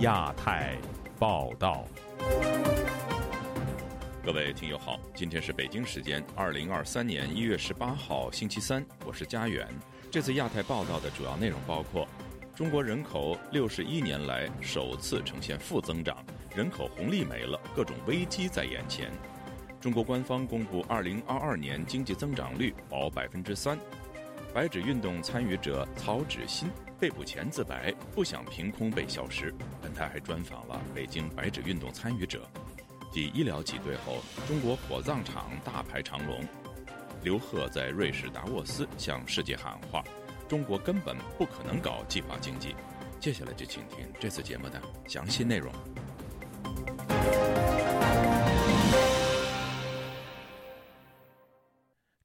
亚太报道。各位听友好，今天是北京时间二零二三年一月十八号星期三，我是佳远。这次亚太报道的主要内容包括：中国人口六十一年来首次呈现负增长，人口红利没了，各种危机在眼前。中国官方公布二零二二年经济增长率保百分之三。白纸运动参与者曹芷欣被捕前自白，不想凭空被消失。本台还专访了北京白纸运动参与者。继医疗挤兑后，中国火葬场大排长龙。刘鹤在瑞士达沃斯向世界喊话：中国根本不可能搞计划经济。接下来就请听这次节目的详细内容。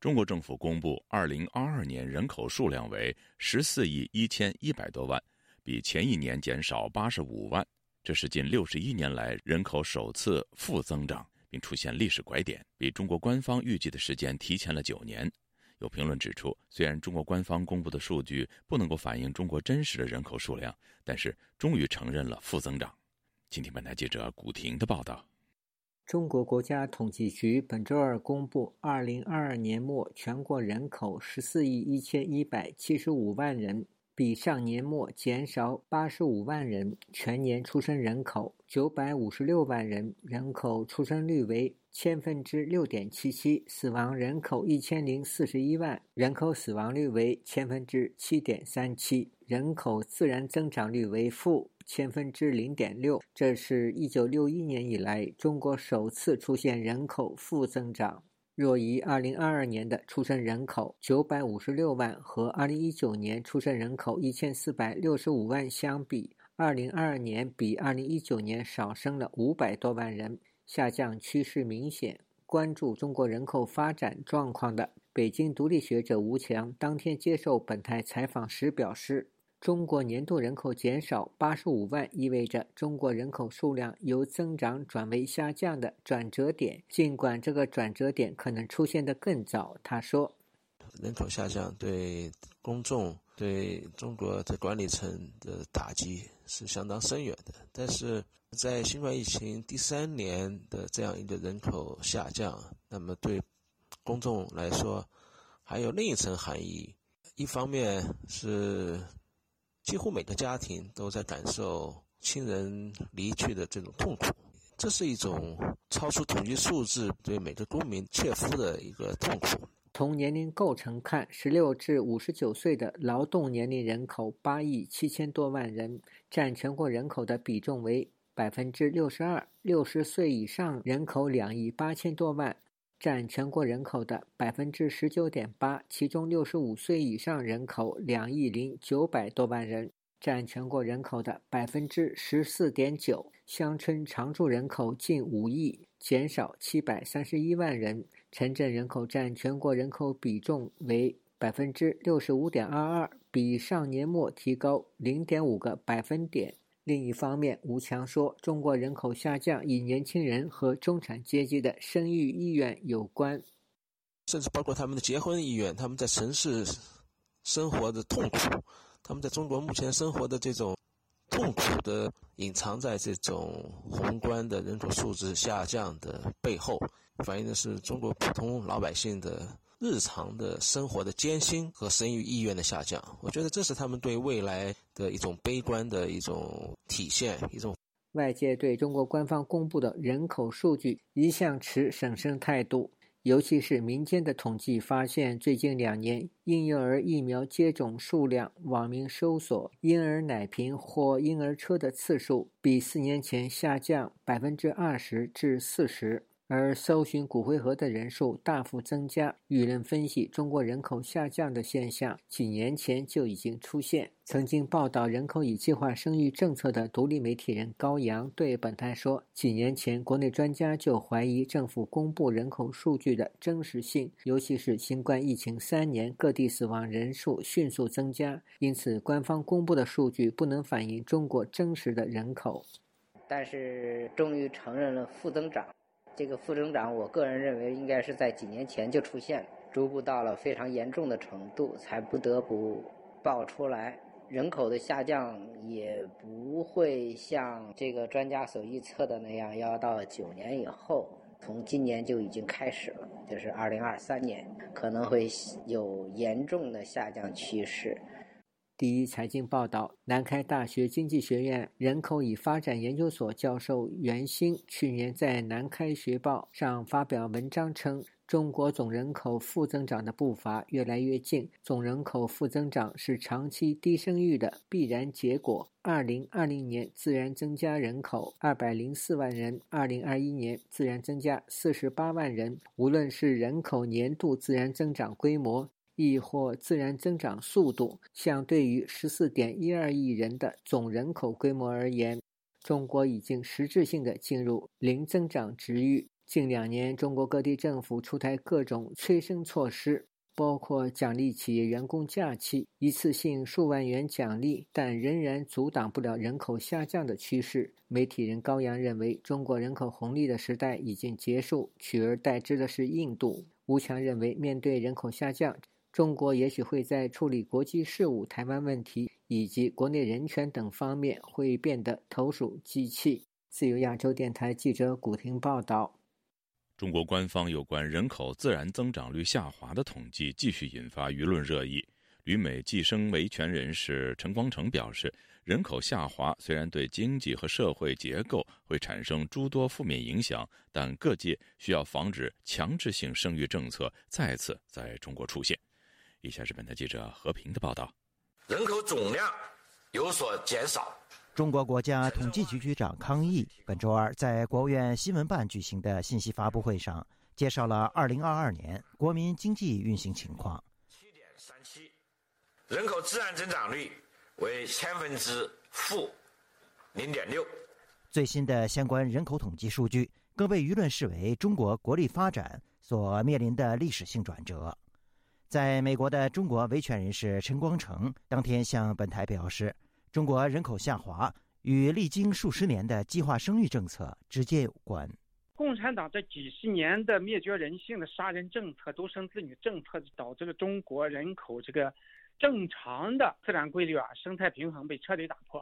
中国政府公布，二零二二年人口数量为十四亿一千一百多万，比前一年减少八十五万，这是近六十一年来人口首次负增长，并出现历史拐点，比中国官方预计的时间提前了九年。有评论指出，虽然中国官方公布的数据不能够反映中国真实的人口数量，但是终于承认了负增长。请听本台记者古婷的报道。中国国家统计局本周二公布，二零二二年末全国人口十四亿一千一百七十五万人，比上年末减少八十五万人。全年出生人口九百五十六万人，人口出生率为千分之六点七七，死亡人口一千零四十一万，人口死亡率为千分之七点三七，人口自然增长率为负。千分之零点六，这是一九六一年以来中国首次出现人口负增长。若以二零二二年的出生人口九百五十六万和二零一九年出生人口一千四百六十五万相比，二零二二年比二零一九年少生了五百多万人，下降趋势明显。关注中国人口发展状况的北京独立学者吴强当天接受本台采访时表示。中国年度人口减少八十五万，意味着中国人口数量由增长转为下降的转折点。尽管这个转折点可能出现的更早，他说：“人口下降对公众、对中国的管理层的打击是相当深远的。但是在新冠疫情第三年的这样一个人口下降，那么对公众来说还有另一层含义。一方面是。”几乎每个家庭都在感受亲人离去的这种痛苦，这是一种超出统计数字对每个公民切肤的一个痛苦。从年龄构成看，十六至五十九岁的劳动年龄人口八亿七千多万人，占全国人口的比重为百分之六十二；六十岁以上人口两亿八千多万。占全国人口的百分之十九点八，其中六十五岁以上人口两亿零九百多万人，占全国人口的百分之十四点九。乡村常住人口近五亿，减少七百三十一万人。城镇人口占全国人口比重为百分之六十五点二二，比上年末提高零点五个百分点。另一方面，吴强说，中国人口下降与年轻人和中产阶级的生育意愿有关，甚至包括他们的结婚意愿，他们在城市生活的痛苦，他们在中国目前生活的这种痛苦的隐藏在这种宏观的人口素质下降的背后，反映的是中国普通老百姓的。日常的生活的艰辛和生育意愿的下降，我觉得这是他们对未来的一种悲观的一种体现。一种外界对中国官方公布的人口数据一向持审慎态度，尤其是民间的统计发现，最近两年婴幼儿疫苗接种数量、网民搜索婴儿奶瓶或婴儿车的次数，比四年前下降百分之二十至四十。而搜寻骨灰盒的人数大幅增加。舆论分析，中国人口下降的现象几年前就已经出现。曾经报道人口与计划生育政策的独立媒体人高阳对本台说：“几年前，国内专家就怀疑政府公布人口数据的真实性，尤其是新冠疫情三年，各地死亡人数迅速增加，因此官方公布的数据不能反映中国真实的人口。但是，终于承认了负增长。”这个负增长，我个人认为应该是在几年前就出现，逐步到了非常严重的程度，才不得不爆出来。人口的下降也不会像这个专家所预测的那样，要到九年以后，从今年就已经开始了，就是二零二三年可能会有严重的下降趋势。第一财经报道，南开大学经济学院人口与发展研究所教授袁兴去年在《南开学报》上发表文章称。中国总人口负增长的步伐越来越近，总人口负增长是长期低生育的必然结果。二零二零年自然增加人口二百零四万人，二零二一年自然增加四十八万人。无论是人口年度自然增长规模，亦或自然增长速度，相对于十四点一二亿人的总人口规模而言，中国已经实质性的进入零增长值域。近两年，中国各地政府出台各种催生措施，包括奖励企业员工假期、一次性数万元奖励，但仍然阻挡不了人口下降的趋势。媒体人高阳认为，中国人口红利的时代已经结束，取而代之的是印度。吴强认为，面对人口下降，中国也许会在处理国际事务、台湾问题以及国内人权等方面会变得投鼠忌器。自由亚洲电台记者古婷报道。中国官方有关人口自然增长率下滑的统计继续引发舆论热议。旅美计生维权人士陈光诚表示，人口下滑虽然对经济和社会结构会产生诸多负面影响，但各界需要防止强制性生育政策再次在中国出现。以下是本台记者何平的报道：人口总量有所减少。中国国家统计局局长康毅本周二在国务院新闻办举行的信息发布会上，介绍了2022年国民经济运行情况。7.37，人口自然增长率为千分之负0.6。最新的相关人口统计数据更被舆论视为中国国力发展所面临的历史性转折。在美国的中国维权人士陈光诚当天向本台表示。中国人口下滑与历经数十年的计划生育政策直接有关。共产党这几十年的灭绝人性的杀人政策、独生子女政策，导致了中国人口这个正常的自然规律啊，生态平衡被彻底打破。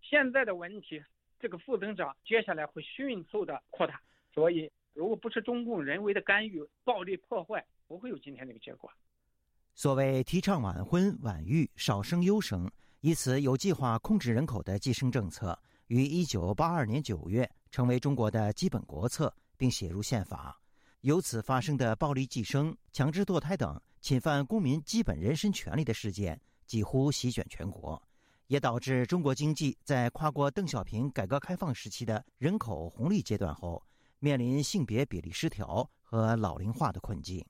现在的问题，这个负增长接下来会迅速的扩大。所以，如果不是中共人为的干预、暴力破坏，不会有今天这个结果。所谓提倡晚婚晚育、少生优生。以此有计划控制人口的计生政策，于一九八二年九月成为中国的基本国策，并写入宪法。由此发生的暴力计生、强制堕胎等侵犯公民基本人身权利的事件几乎席卷全国，也导致中国经济在跨过邓小平改革开放时期的人口红利阶段后，面临性别比例失调和老龄化的困境。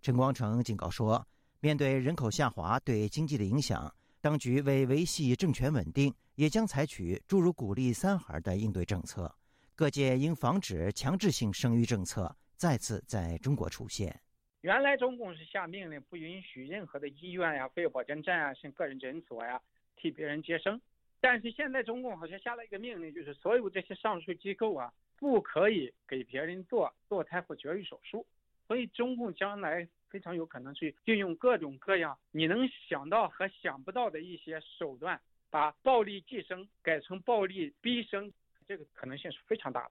陈光诚警告说，面对人口下滑对经济的影响。当局为维系政权稳定，也将采取诸如鼓励三孩的应对政策。各界应防止强制性生育政策再次在中国出现。原来中共是下命令，不允许任何的医院呀、妇幼保健站啊、像个人诊所呀替别人接生。但是现在中共好像下了一个命令，就是所有这些上述机构啊，不可以给别人做堕胎或绝育手术。所以中共将来。非常有可能去运用各种各样你能想到和想不到的一些手段，把暴力计生改成暴力逼生，这个可能性是非常大的。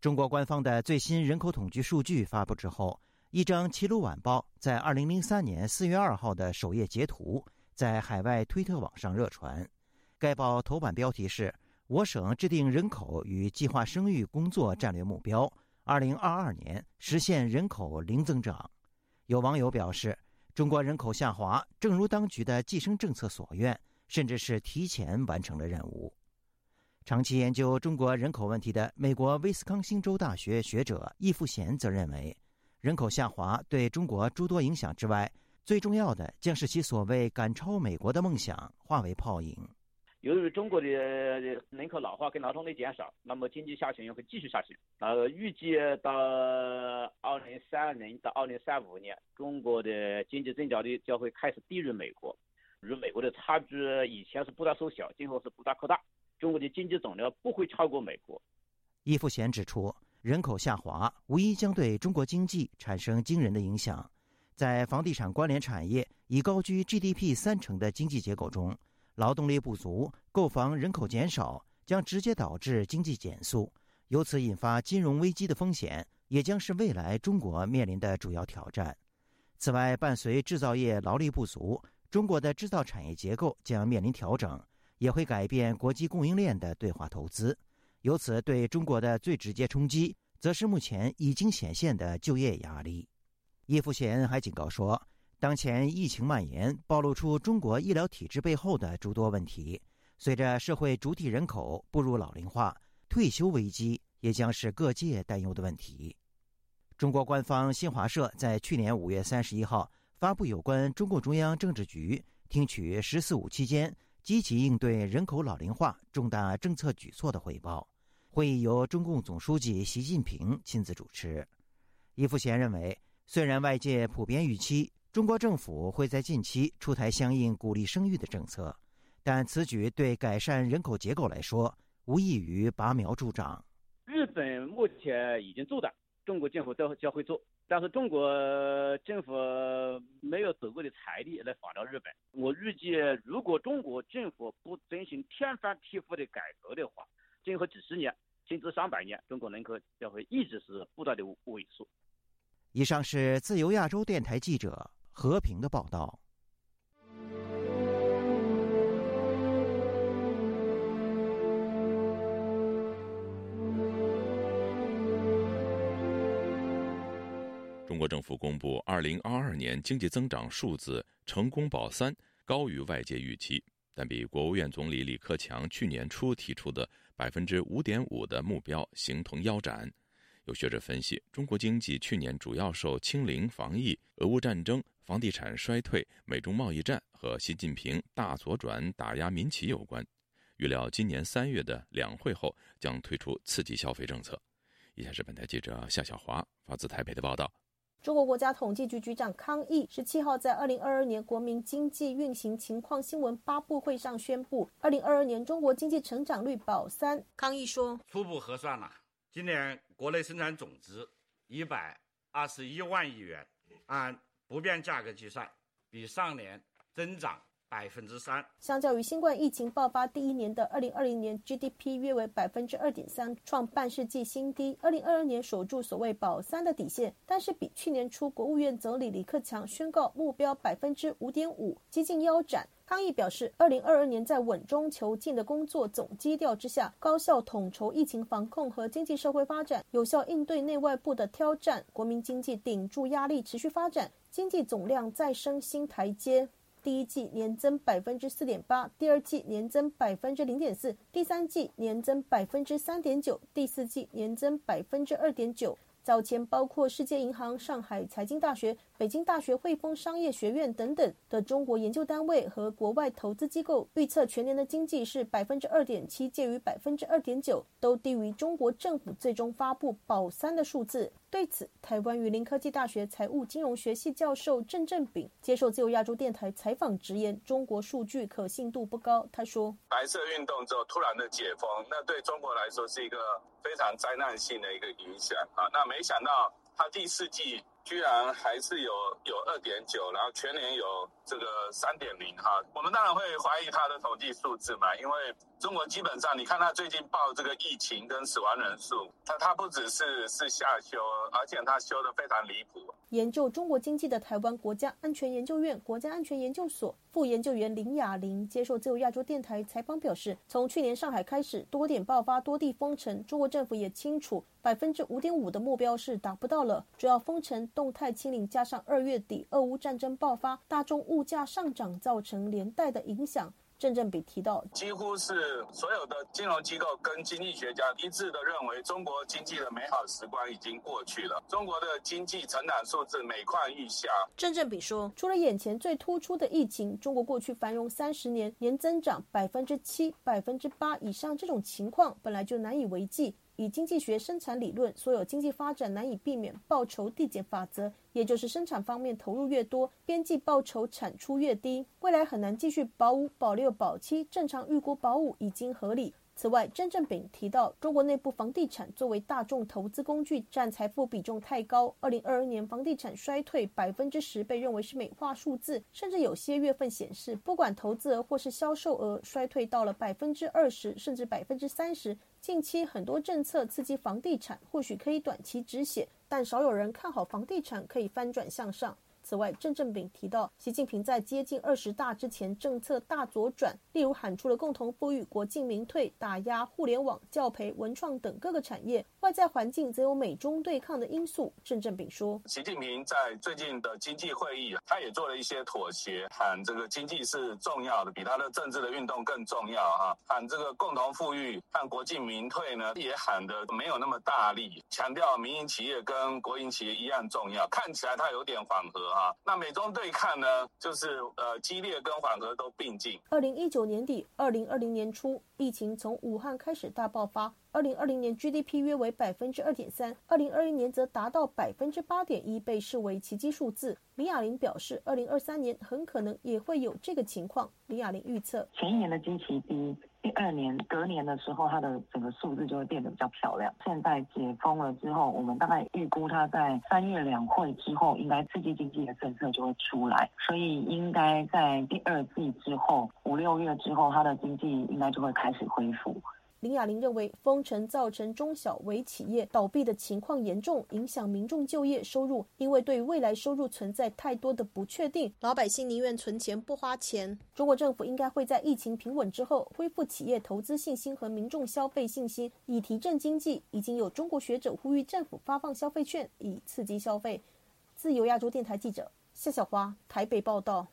中国官方的最新人口统计数据发布之后，一张《齐鲁晚报》在二零零三年四月二号的首页截图在海外推特网上热传。该报头版标题是“我省制定人口与计划生育工作战略目标，二零二二年实现人口零增长”。有网友表示，中国人口下滑，正如当局的计生政策所愿，甚至是提前完成了任务。长期研究中国人口问题的美国威斯康星州大学学者易富贤则认为，人口下滑对中国诸多影响之外，最重要的将是其所谓赶超美国的梦想化为泡影。由于中国的人口老化跟劳动力减少，那么经济下行也会继续下行。呃，预计到二零三二年到二零三五年，中国的经济增长率将会开始低于美国，与美国的差距以前是不断缩小，今后是不断扩大。中国的经济总量不会超过美国。易富贤指出，人口下滑无疑将对中国经济产生惊人的影响。在房地产关联产业已高居 GDP 三成的经济结构中。劳动力不足、购房人口减少，将直接导致经济减速，由此引发金融危机的风险，也将是未来中国面临的主要挑战。此外，伴随制造业劳力不足，中国的制造产业结构将面临调整，也会改变国际供应链的对华投资。由此，对中国的最直接冲击，则是目前已经显现的就业压力。叶富贤还警告说，当前疫情蔓延，暴露出中国医疗体制背后的诸多问题。随着社会主体人口步入老龄化，退休危机也将是各界担忧的问题。中国官方新华社在去年五月三十一号发布有关中共中央政治局听取“十四五”期间积极应对人口老龄化重大政策举措的汇报。会议由中共总书记习近平亲自主持。易富贤认为，虽然外界普遍预期中国政府会在近期出台相应鼓励生育的政策，但此举对改善人口结构来说，无异于拔苗助长。日本目前已经做的，中国政府都将会做，但是中国政府没有足够的财力来仿照日本。我预计，如果中国政府不进行天翻地覆的改革的话，今后几十年，甚至上百年，中国人口将会一直是不断的萎缩。以上是自由亚洲电台记者和平的报道。中国政府公布二零二二年经济增长数字，成功保三，高于外界预期。但比国务院总理李克强去年初提出的百分之五点五的目标形同腰斩。有学者分析，中国经济去年主要受清零防疫、俄乌战争、房地产衰退、美中贸易战和习近平大左转打压民企有关。预料今年三月的两会后将推出刺激消费政策。以下是本台记者夏小华发自台北的报道。中国国家统计局局长康毅十七号在二零二二年国民经济运行情况新闻发布会上宣布，二零二二年中国经济成长率保三。康毅说：“初步核算了，今年国内生产总值一百二十一万亿元，按不变价格计算，比上年增长。”百分之三，相较于新冠疫情爆发第一年的二零二零年，GDP 约为百分之二点三，创半世纪新低。二零二二年守住所谓保三的底线，但是比去年初国务院总理李克强宣告目标百分之五点五接近腰斩。康毅表示，二零二二年在稳中求进的工作总基调之下，高效统筹疫情防控和经济社会发展，有效应对内外部的挑战，国民经济顶住压力持续发展，经济总量再升新台阶。第一季年增百分之四点八，第二季年增百分之零点四，第三季年增百分之三点九，第四季年增百分之二点九。早前包括世界银行、上海财经大学、北京大学汇丰商业学院等等的中国研究单位和国外投资机构预测，全年的经济是百分之二点七，介于百分之二点九，都低于中国政府最终发布保三的数字。对此，台湾榆林科技大学财务金融学系教授郑正炳接受自由亚洲电台采访，直言中国数据可信度不高。他说：“白色运动之后突然的解封，那对中国来说是一个非常灾难性的一个影响啊！那没想到他第四季。”居然还是有有二点九，然后全年有这个三点零哈，我们当然会怀疑他的统计数字嘛，因为中国基本上你看他最近报这个疫情跟死亡人数，他他不只是是下修，而且他修的非常离谱。研究中国经济的台湾国家安全研究院国家安全研究所副研究员林雅玲接受自由亚洲电台采访表示，从去年上海开始多点爆发、多地封城，中国政府也清楚百分之五点五的目标是达不到了，主要封城。动态清零加上二月底俄乌战争爆发，大众物价上涨造成连带的影响。郑正比提到，几乎是所有的金融机构跟经济学家一致的认为，中国经济的美好时光已经过去了。中国的经济成长数字每况愈下。郑正比说，除了眼前最突出的疫情，中国过去繁荣三十年，年增长百分之七、百分之八以上这种情况本来就难以为继。以经济学生产理论，所有经济发展难以避免报酬递减法则，也就是生产方面投入越多，边际报酬产出越低，未来很难继续保五、保六、保七。正常预估保五已经合理。此外，郑正炳提到，中国内部房地产作为大众投资工具，占财富比重太高。二零二二年房地产衰退百分之十被认为是美化数字，甚至有些月份显示，不管投资额或是销售额衰退到了百分之二十，甚至百分之三十。近期很多政策刺激房地产，或许可以短期止血，但少有人看好房地产可以翻转向上。此外，郑正炳提到，习近平在接近二十大之前，政策大左转，例如喊出了共同富裕、国进民退、打压互联网、教培、文创等各个产业。外在环境则有美中对抗的因素。郑正炳说，习近平在最近的经济会议，他也做了一些妥协，喊这个经济是重要的，比他的政治的运动更重要哈。喊这个共同富裕和国进民退呢，也喊的没有那么大力，强调民营企业跟国营企业一样重要。看起来他有点缓和。啊那美中对抗呢，就是呃激烈跟缓和都并进。二零一九年底，二零二零年初，疫情从武汉开始大爆发。二零二零年 GDP 约为百分之二点三，二零二一年则达到百分之八点一，被视为奇迹数字。李亚玲表示，二零二三年很可能也会有这个情况。李亚玲预测，前一年的基期低。第二年隔年的时候，它的整个数字就会变得比较漂亮。现在解封了之后，我们大概预估它在三月两会之后，应该刺激经济的政策就会出来，所以应该在第二季之后，五六月之后，它的经济应该就会开始恢复。林雅玲认为，封城造成中小微企业倒闭的情况严重，影响民众就业收入。因为对未来收入存在太多的不确定，老百姓宁愿存钱不花钱。中国政府应该会在疫情平稳之后，恢复企业投资信心和民众消费信心，以提振经济。已经有中国学者呼吁政府发放消费券，以刺激消费。自由亚洲电台记者夏小华台北报道。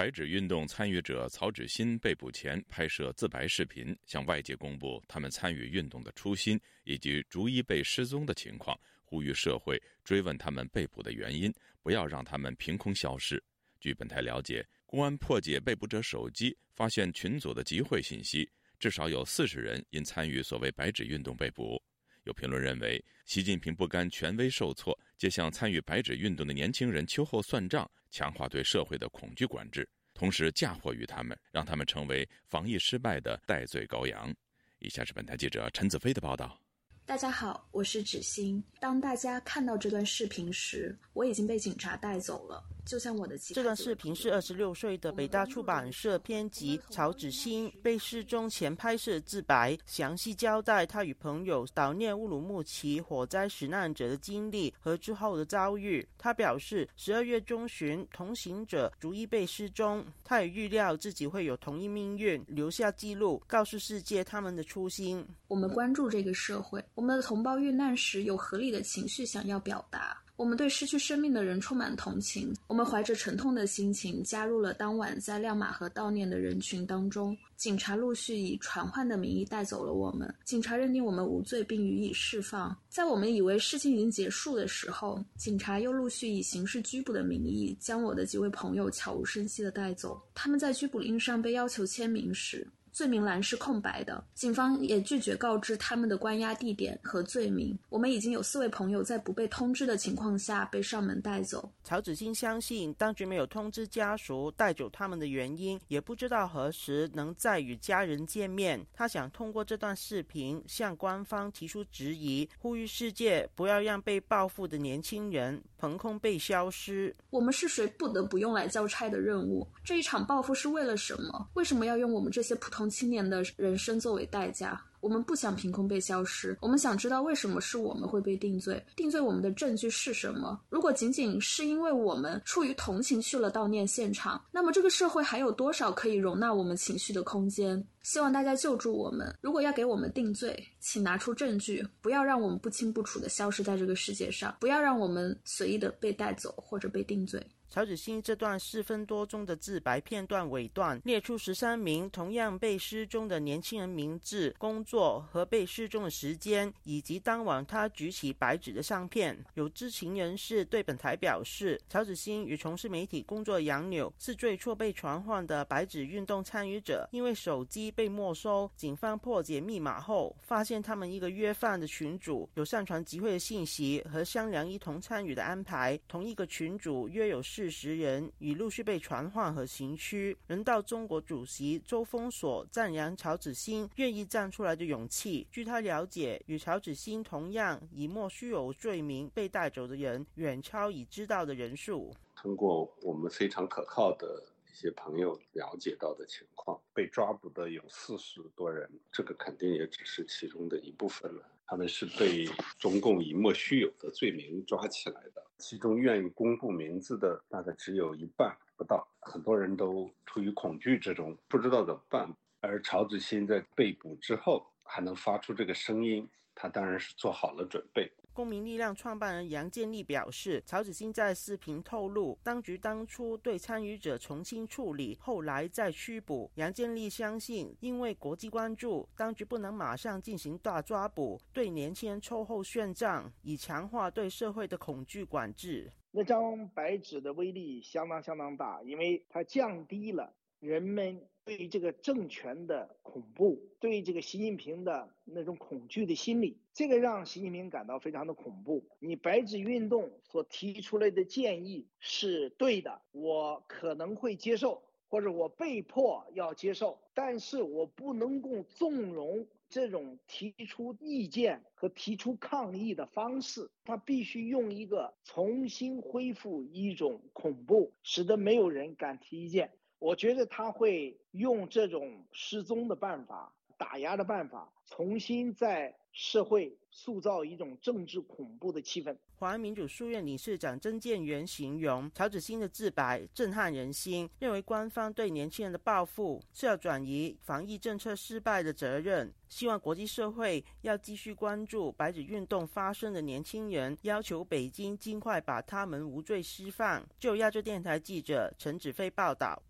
白纸运动参与者曹芷欣被捕前拍摄自白视频，向外界公布他们参与运动的初心以及逐一被失踪的情况，呼吁社会追问他们被捕的原因，不要让他们凭空消失。据本台了解，公安破解被捕者手机，发现群组的集会信息，至少有四十人因参与所谓白纸运动被捕。有评论认为，习近平不甘权威受挫，借向参与白纸运动的年轻人秋后算账。强化对社会的恐惧管制，同时嫁祸于他们，让他们成为防疫失败的代罪羔羊。以下是本台记者陈子飞的报道。大家好，我是芷欣。当大家看到这段视频时，我已经被警察带走了。就像我的这段视频是二十六岁的北大出版社编辑曹芷欣被失踪前拍摄自白，详细交代他与朋友悼念乌鲁木齐火灾死难者的经历和之后的遭遇。他表示，十二月中旬，同行者逐一被失踪，他也预料自己会有同一命运，留下记录，告诉世界他们的初心。我们关注这个社会，我们的同胞遇难时有合理的情绪想要表达。我们对失去生命的人充满同情，我们怀着沉痛的心情加入了当晚在亮马河悼念的人群当中。警察陆续以传唤的名义带走了我们，警察认定我们无罪并予以释放。在我们以为事情已经结束的时候，警察又陆续以刑事拘捕的名义将我的几位朋友悄无声息地带走。他们在拘捕令上被要求签名时。罪名栏是空白的，警方也拒绝告知他们的关押地点和罪名。我们已经有四位朋友在不被通知的情况下被上门带走。曹子欣相信，当局没有通知家属带走他们的原因，也不知道何时能再与家人见面。他想通过这段视频向官方提出质疑，呼吁世界不要让被报复的年轻人凭空被消失。我们是谁，不得不用来交差的任务？这一场报复是为了什么？为什么要用我们这些普通？青年的人生作为代价，我们不想凭空被消失。我们想知道为什么是我们会被定罪？定罪我们的证据是什么？如果仅仅是因为我们出于同情去了悼念现场，那么这个社会还有多少可以容纳我们情绪的空间？希望大家救助我们。如果要给我们定罪，请拿出证据，不要让我们不清不楚的消失在这个世界上，不要让我们随意的被带走或者被定罪。曹子欣这段四分多钟的自白片段尾段列出十三名同样被失踪的年轻人名字、工作和被失踪的时间，以及当晚他举起白纸的相片。有知情人士对本台表示，曹子欣与从事媒体工作的杨柳是最初被传唤的白纸运动参与者。因为手机被没收，警方破解密码后，发现他们一个约饭的群主有上传集会的信息和商量一同参与的安排。同一个群主约有。事实人已陆续被传唤和刑拘。人道中国主席周峰所赞扬曹子欣愿意站出来的勇气。据他了解，与曹子欣同样以莫须有罪名被带走的人，远超已知道的人数。通过我们非常可靠的。一些朋友了解到的情况，被抓捕的有四十多人，这个肯定也只是其中的一部分了。他们是被中共以莫须有的罪名抓起来的，其中愿意公布名字的大概只有一半不到。很多人都处于恐惧之中，不知道怎么办。而曹子欣在被捕之后还能发出这个声音，他当然是做好了准备。公民力量创办人杨建立表示，曹子欣在视频透露，当局当初对参与者从轻处理，后来再拘捕。杨建立相信，因为国际关注，当局不能马上进行大抓捕，对年轻人秋后算账，以强化对社会的恐惧管制。那张白纸的威力相当相当大，因为它降低了人们。对于这个政权的恐怖，对这个习近平的那种恐惧的心理，这个让习近平感到非常的恐怖。你白纸运动所提出来的建议是对的，我可能会接受，或者我被迫要接受，但是我不能够纵容这种提出意见和提出抗议的方式。他必须用一个重新恢复一种恐怖，使得没有人敢提意见。我觉得他会用这种失踪的办法、打压的办法，重新在社会塑造一种政治恐怖的气氛。华安民主书院理事长曾建元形容曹子欣的自白震撼人心，认为官方对年轻人的报复是要转移防疫政策失败的责任，希望国际社会要继续关注白纸运动发生的年轻人，要求北京尽快把他们无罪释放。就亚洲电台记者陈子飞报道。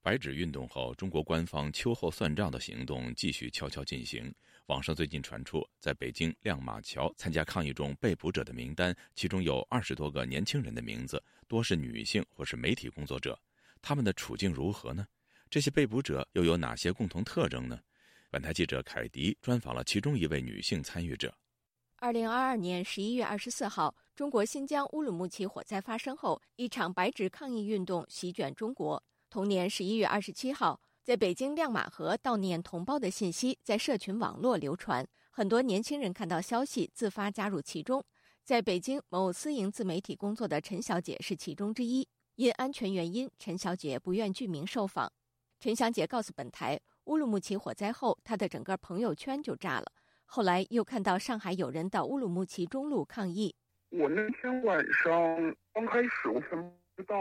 白纸运动后，中国官方秋后算账的行动继续悄悄进行。网上最近传出，在北京亮马桥参加抗议中被捕者的名单，其中有二十多个年轻人的名字，多是女性或是媒体工作者。他们的处境如何呢？这些被捕者又有哪些共同特征呢？本台记者凯迪专访了其中一位女性参与者。二零二二年十一月二十四号，中国新疆乌鲁木齐火灾发生后，一场白纸抗议运动席卷中国。同年十一月二十七号，在北京亮马河悼念同胞的信息在社群网络流传，很多年轻人看到消息自发加入其中。在北京某私营自媒体工作的陈小姐是其中之一。因安全原因，陈小姐不愿具名受访。陈小姐告诉本台，乌鲁木齐火灾后，她的整个朋友圈就炸了。后来又看到上海有人到乌鲁木齐中路抗议。我那天晚上刚开始我全不知道。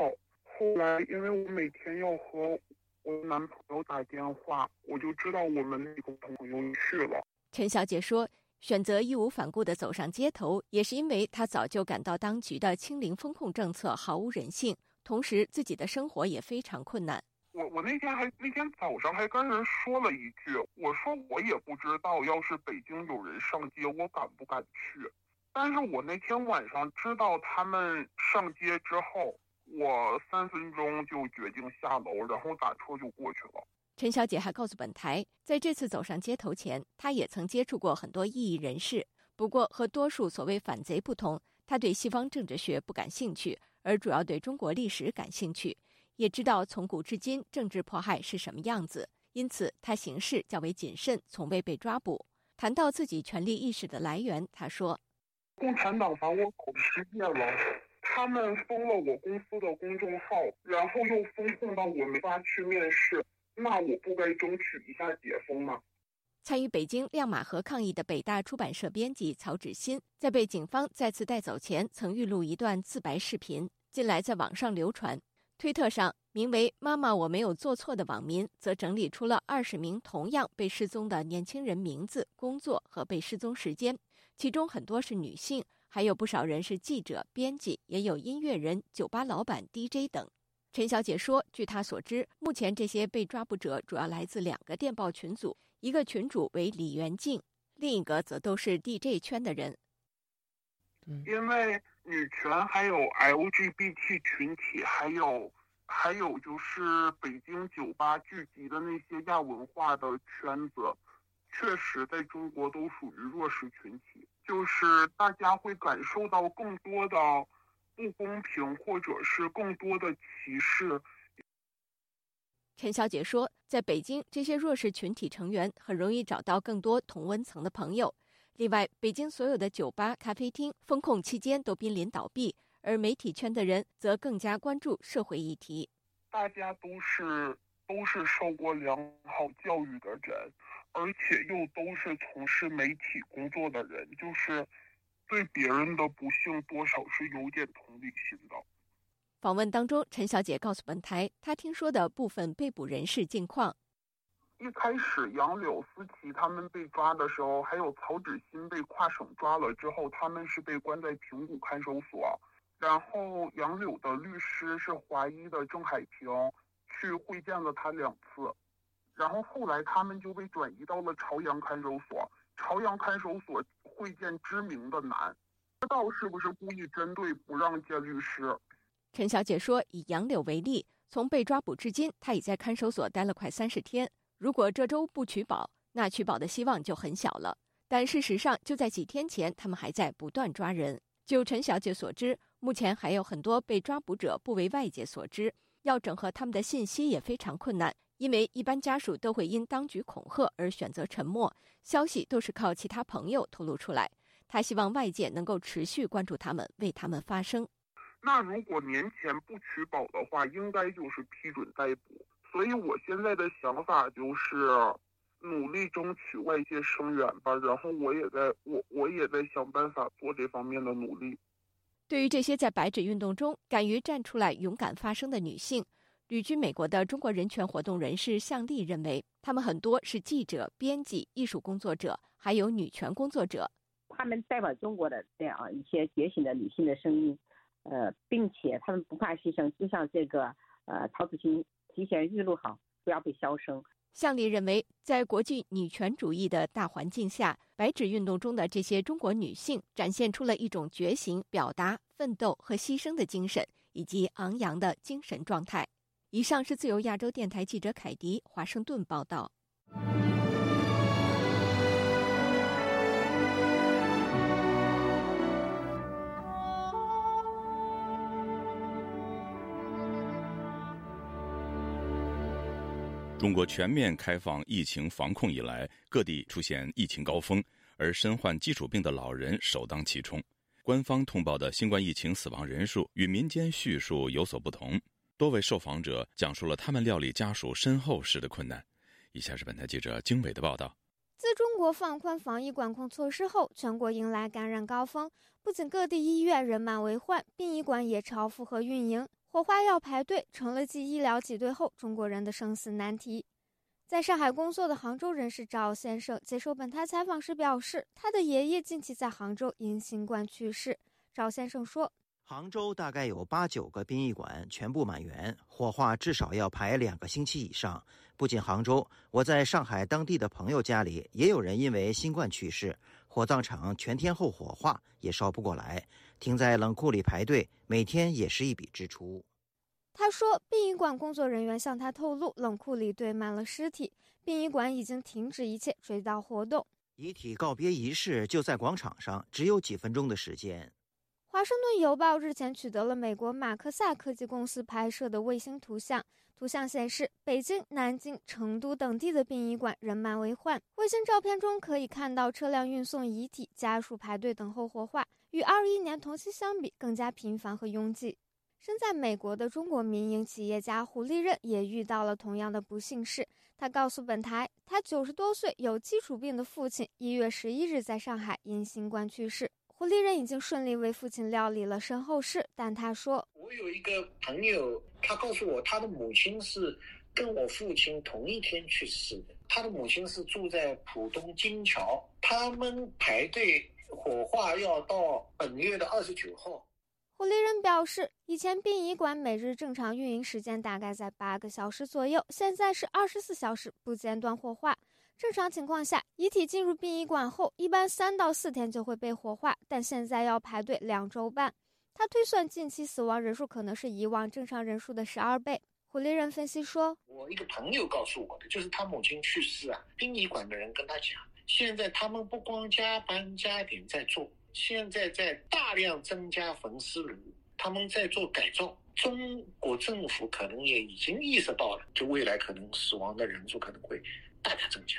后来，因为我每天要和我男朋友打电话，我就知道我们那个朋友去了。陈小姐说，选择义无反顾地走上街头，也是因为她早就感到当局的清零风控政策毫无人性，同时自己的生活也非常困难。我我那天还那天早上还跟人说了一句，我说我也不知道，要是北京有人上街，我敢不敢去？但是我那天晚上知道他们上街之后。我三分钟就决定下楼，然后打车就过去了。陈小姐还告诉本台，在这次走上街头前，她也曾接触过很多异议人士。不过，和多数所谓反贼不同，她对西方政治学不感兴趣，而主要对中国历史感兴趣，也知道从古至今政治迫害是什么样子。因此，她行事较为谨慎，从未被抓捕。谈到自己权力意识的来源，她说：“共产党把我搞失业了。”他们封了我公司的公众号，然后又封控到我没法去面试，那我不该争取一下解封吗？参与北京亮马河抗议的北大出版社编辑曹芷欣，在被警方再次带走前，曾预录一段自白视频，近来在网上流传。推特上名为“妈妈，我没有做错”的网民，则整理出了二十名同样被失踪的年轻人名字、工作和被失踪时间，其中很多是女性。还有不少人是记者、编辑，也有音乐人、酒吧老板、DJ 等。陈小姐说：“据她所知，目前这些被抓捕者主要来自两个电报群组，一个群主为李元静，另一个则都是 DJ 圈的人。因为女权还有 LGBT 群体，还有还有就是北京酒吧聚集的那些亚文化的圈子，确实在中国都属于弱势群体。”就是大家会感受到更多的不公平，或者是更多的歧视。陈小姐说，在北京，这些弱势群体成员很容易找到更多同温层的朋友。另外，北京所有的酒吧、咖啡厅封控期间都濒临倒闭，而媒体圈的人则更加关注社会议题。大家都是都是受过良好教育的人，而且又都是从事媒体工作的人，就是对别人的不幸多少是有点同理心的。访问当中，陈小姐告诉本台，她听说的部分被捕人士近况。一开始，杨柳、思琪他们被抓的时候，还有曹芷欣被跨省抓了之后，他们是被关在平谷看守所。然后，杨柳的律师是华医的郑海平，去会见了他两次。然后后来他们就被转移到了朝阳看守所。朝阳看守所会见知名的男，不知道是不是故意针对不让见律师。陈小姐说：“以杨柳为例，从被抓捕至今，她已在看守所待了快三十天。如果这周不取保，那取保的希望就很小了。但事实上，就在几天前，他们还在不断抓人。就陈小姐所知，目前还有很多被抓捕者不为外界所知，要整合他们的信息也非常困难，因为一般家属都会因当局恐吓而选择沉默，消息都是靠其他朋友透露出来。他希望外界能够持续关注他们，为他们发声。”那如果年前不取保的话，应该就是批准逮捕。所以我现在的想法就是努力争取外界声援吧。然后我也在我我也在想办法做这方面的努力。对于这些在白纸运动中敢于站出来、勇敢发声的女性，旅居美国的中国人权活动人士向丽认为，他们很多是记者、编辑、艺术工作者，还有女权工作者。他们代表中国的这样一些觉醒的女性的声音。呃，并且他们不怕牺牲，就像这个呃曹子清提前预录好，不要被消声。向丽认为，在国际女权主义的大环境下，白纸运动中的这些中国女性展现出了一种觉醒、表达、奋斗和牺牲的精神，以及昂扬的精神状态。以上是自由亚洲电台记者凯迪华盛顿报道。中国全面开放疫情防控以来，各地出现疫情高峰，而身患基础病的老人首当其冲。官方通报的新冠疫情死亡人数与民间叙述有所不同。多位受访者讲述了他们料理家属身后事的困难。以下是本台记者经纬的报道：自中国放宽防疫管控措施后，全国迎来感染高峰，不仅各地医院人满为患，殡仪馆也超负荷运营。火化要排队，成了继医疗挤兑后中国人的生死难题。在上海工作的杭州人士赵先生接受本台采访时表示，他的爷爷近期在杭州因新冠去世。赵先生说：“杭州大概有八九个殡仪馆全部满员，火化至少要排两个星期以上。不仅杭州，我在上海当地的朋友家里也有人因为新冠去世，火葬场全天候火化也烧不过来。”停在冷库里排队，每天也是一笔支出。他说，殡仪馆工作人员向他透露，冷库里堆满了尸体，殡仪馆已经停止一切追悼活动。遗体告别仪式就在广场上，只有几分钟的时间。华盛顿邮报日前取得了美国马克萨科技公司拍摄的卫星图像。图像显示，北京、南京、成都等地的殡仪馆人满为患。卫星照片中可以看到车辆运送遗体，家属排队等候火化，与二一年同期相比更加频繁和拥挤。身在美国的中国民营企业家胡立任也遇到了同样的不幸事。他告诉本台，他九十多岁、有基础病的父亲一月十一日在上海因新冠去世。胡立人已经顺利为父亲料理了身后事，但他说：“我有一个朋友，他告诉我，他的母亲是跟我父亲同一天去世的。他的母亲是住在浦东金桥，他们排队火化要到本月的二十九号。”狐狸人表示，以前殡仪馆每日正常运营时间大概在八个小时左右，现在是二十四小时不间断火化。正常情况下，遗体进入殡仪馆后，一般三到四天就会被火化，但现在要排队两周半。他推算近期死亡人数可能是以往正常人数的十二倍。胡立人分析说：“我一个朋友告诉我的，就是他母亲去世啊，殡仪馆的人跟他讲，现在他们不光加班加点在做，现在在大量增加焚尸炉，他们在做改造。中国政府可能也已经意识到了，就未来可能死亡的人数可能会增加。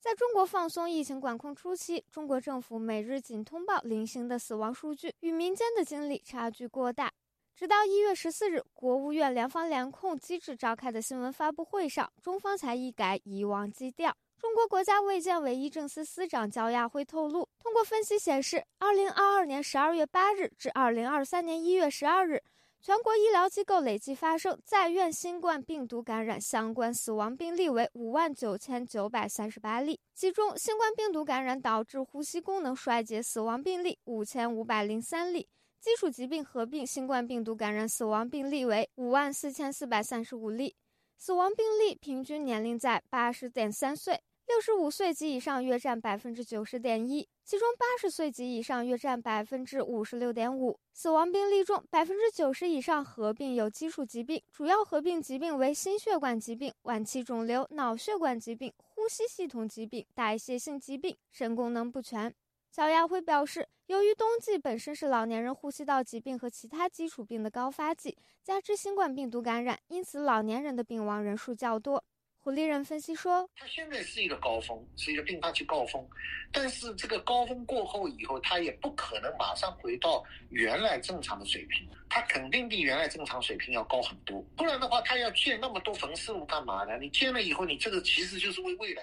在中国放松疫情管控初期，中国政府每日仅通报零星的死亡数据，与民间的经历差距过大。直到一月十四日，国务院联防联控机制召开的新闻发布会上，中方才一改以往基调。中国国家卫健委医政司司长焦亚辉透露，通过分析显示，二零二二年十二月八日至二零二三年一月十二日。全国医疗机构累计发生在院新冠病毒感染相关死亡病例为五万九千九百三十八例，其中新冠病毒感染导致呼吸功能衰竭死亡病例五千五百零三例，基础疾病合并新冠病毒感染死亡病例为五万四千四百三十五例，死亡病例平均年龄在八十点三岁。六十五岁及以上约占百分之九十点一，其中八十岁及以上约占百分之五十六点五。死亡病例中，百分之九十以上合并有基础疾病，主要合并疾病为心血管疾病、晚期肿瘤、脑血管疾病、呼吸系统疾病、代谢性疾病、肾功能不全。小亚辉表示，由于冬季本身是老年人呼吸道疾病和其他基础病的高发季，加之新冠病毒感染，因此老年人的病亡人数较多。胡立人分析说：“它现在是一个高峰，是一个并发期高峰，但是这个高峰过后以后，它也不可能马上回到原来正常的水平，它肯定比原来正常水平要高很多。不然的话，他要建那么多焚尸炉干嘛呢？你建了以后，你这个其实就是为未来。”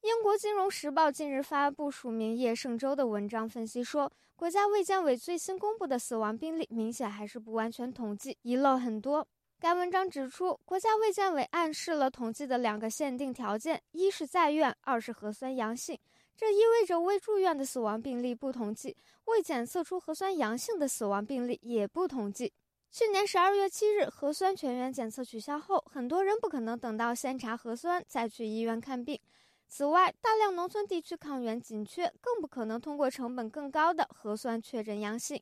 英国金融时报近日发布署名叶圣周的文章分析说，国家卫健委最新公布的死亡病例明显还是不完全统计，遗漏很多。该文章指出，国家卫健委暗示了统计的两个限定条件：一是在院，二是核酸阳性。这意味着未住院的死亡病例不统计，未检测出核酸阳性的死亡病例也不统计。去年十二月七日，核酸全员检测取消后，很多人不可能等到先查核酸再去医院看病。此外，大量农村地区抗原紧缺，更不可能通过成本更高的核酸确诊阳性。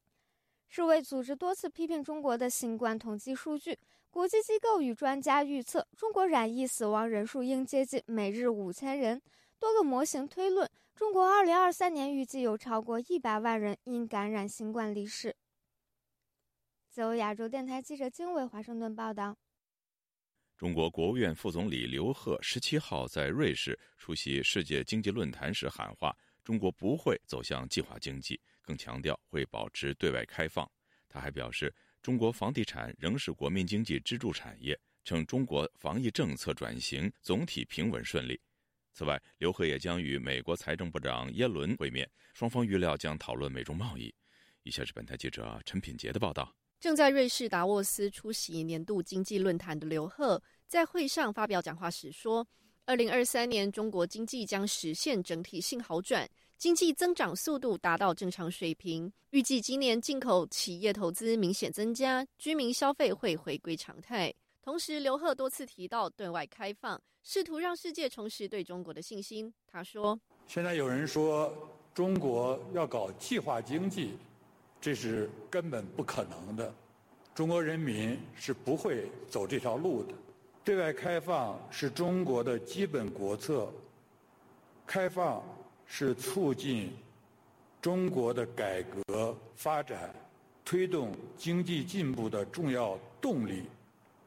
世卫组织多次批评中国的新冠统计数据。国际机构与专家预测，中国染疫死亡人数应接近每日五千人。多个模型推论，中国二零二三年预计有超过一百万人因感染新冠离世。自由亚洲电台记者经纬华盛顿报道。中国国务院副总理刘鹤十七号在瑞士出席世界经济论坛时喊话：“中国不会走向计划经济，更强调会保持对外开放。”他还表示。中国房地产仍是国民经济支柱产业，称中国防疫政策转型总体平稳顺利。此外，刘鹤也将与美国财政部长耶伦会面，双方预料将讨论美中贸易。以下是本台记者陈品杰的报道。正在瑞士达沃斯出席年度经济论坛的刘鹤，在会上发表讲话时说：“二零二三年中国经济将实现整体性好转。”经济增长速度达到正常水平，预计今年进口企业投资明显增加，居民消费会回归常态。同时，刘鹤多次提到对外开放，试图让世界重拾对中国的信心。他说：“现在有人说中国要搞计划经济，这是根本不可能的，中国人民是不会走这条路的。对外开放是中国的基本国策，开放。”是促进中国的改革发展、推动经济进步的重要动力。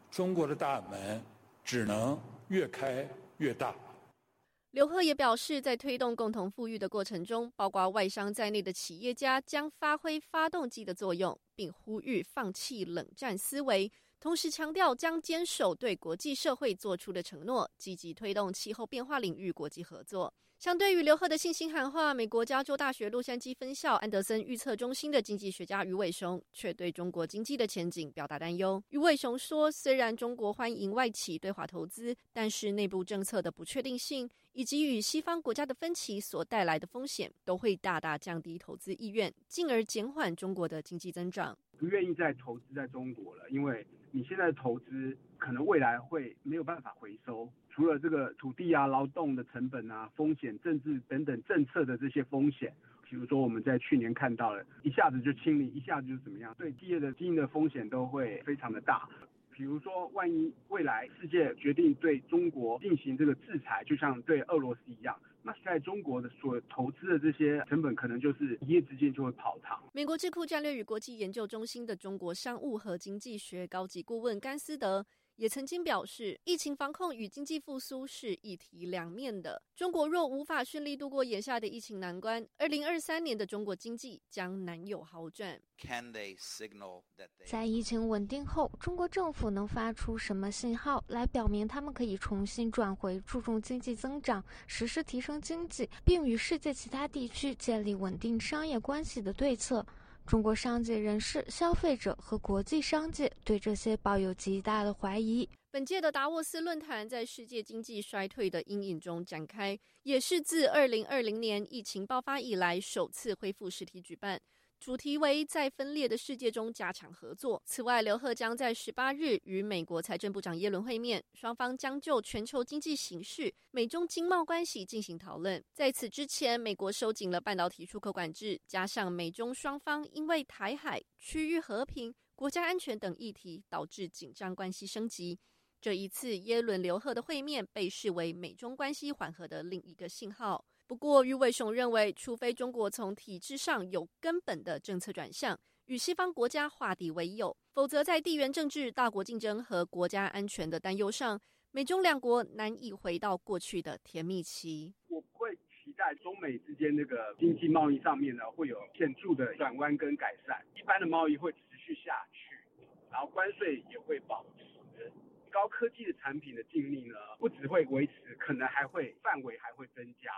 中国的大门只能越开越大。刘鹤也表示，在推动共同富裕的过程中，包括外商在内的企业家将发挥发动机的作用，并呼吁放弃冷战思维，同时强调将坚守对国际社会做出的承诺，积极推动气候变化领域国际合作。相对于刘鹤的信心喊话，美国加州大学洛杉矶分校安德森预测中心的经济学家余伟雄却对中国经济的前景表达担忧。余伟雄说：“虽然中国欢迎外企对华投资，但是内部政策的不确定性以及与西方国家的分歧所带来的风险，都会大大降低投资意愿，进而减缓中国的经济增长。不愿意再投资在中国了，因为你现在投资可能未来会没有办法回收。”除了这个土地啊、劳动的成本啊、风险、政治等等政策的这些风险，比如说我们在去年看到了，一下子就清理，一下子就怎么样，对企业的经营的风险都会非常的大。比如说，万一未来世界决定对中国进行这个制裁，就像对俄罗斯一样，那在中国的所投资的这些成本，可能就是一夜之间就会泡汤。美国智库战略与国际研究中心的中国商务和经济学高级顾问甘斯德。也曾经表示，疫情防控与经济复苏是一体两面的。中国若无法顺利度过眼下的疫情难关，二零二三年的中国经济将难有好转。在疫情稳定后，中国政府能发出什么信号来表明他们可以重新转回注重经济增长、实施提升经济，并与世界其他地区建立稳定商业关系的对策？中国商界人士、消费者和国际商界对这些抱有极大的怀疑。本届的达沃斯论坛在世界经济衰退的阴影中展开，也是自二零二零年疫情爆发以来首次恢复实体举办。主题为在分裂的世界中加强合作。此外，刘鹤将在十八日与美国财政部长耶伦会面，双方将就全球经济形势、美中经贸关系进行讨论。在此之前，美国收紧了半导体出口管制，加上美中双方因为台海、区域和平、国家安全等议题导致紧张关系升级。这一次耶伦刘鹤的会面被视为美中关系缓和的另一个信号。不过，余伟雄认为，除非中国从体制上有根本的政策转向，与西方国家化敌为友，否则在地缘政治、大国竞争和国家安全的担忧上，美中两国难以回到过去的甜蜜期。我不会期待中美之间那个经济贸易上面呢会有显著的转弯跟改善，一般的贸易会持续下去，然后关税也会保持，高科技的产品的禁令呢不只会维持，可能还会范围还会增加。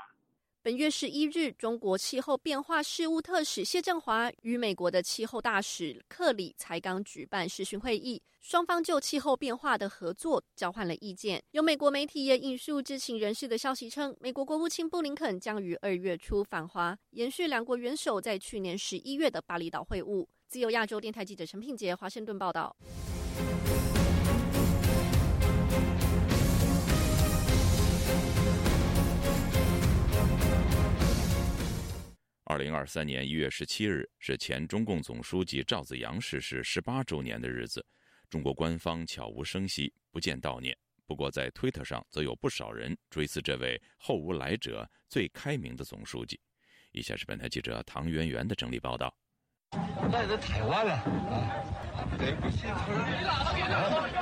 本月十一日，中国气候变化事务特使谢振华与美国的气候大使克里才刚举办视讯会议，双方就气候变化的合作交换了意见。有美国媒体也引述知情人士的消息称，美国国务卿布林肯将于二月初访华，延续两国元首在去年十一月的巴厘岛会晤。自由亚洲电台记者陈品杰华盛顿报道。二零二三年一月十七日是前中共总书记赵子阳逝世十八周年的日子，中国官方悄无声息，不见悼念。不过，在推特上则有不少人追思这位后无来者、最开明的总书记。以下是本台记者唐媛媛的整理报道。来的太晚了！对不起，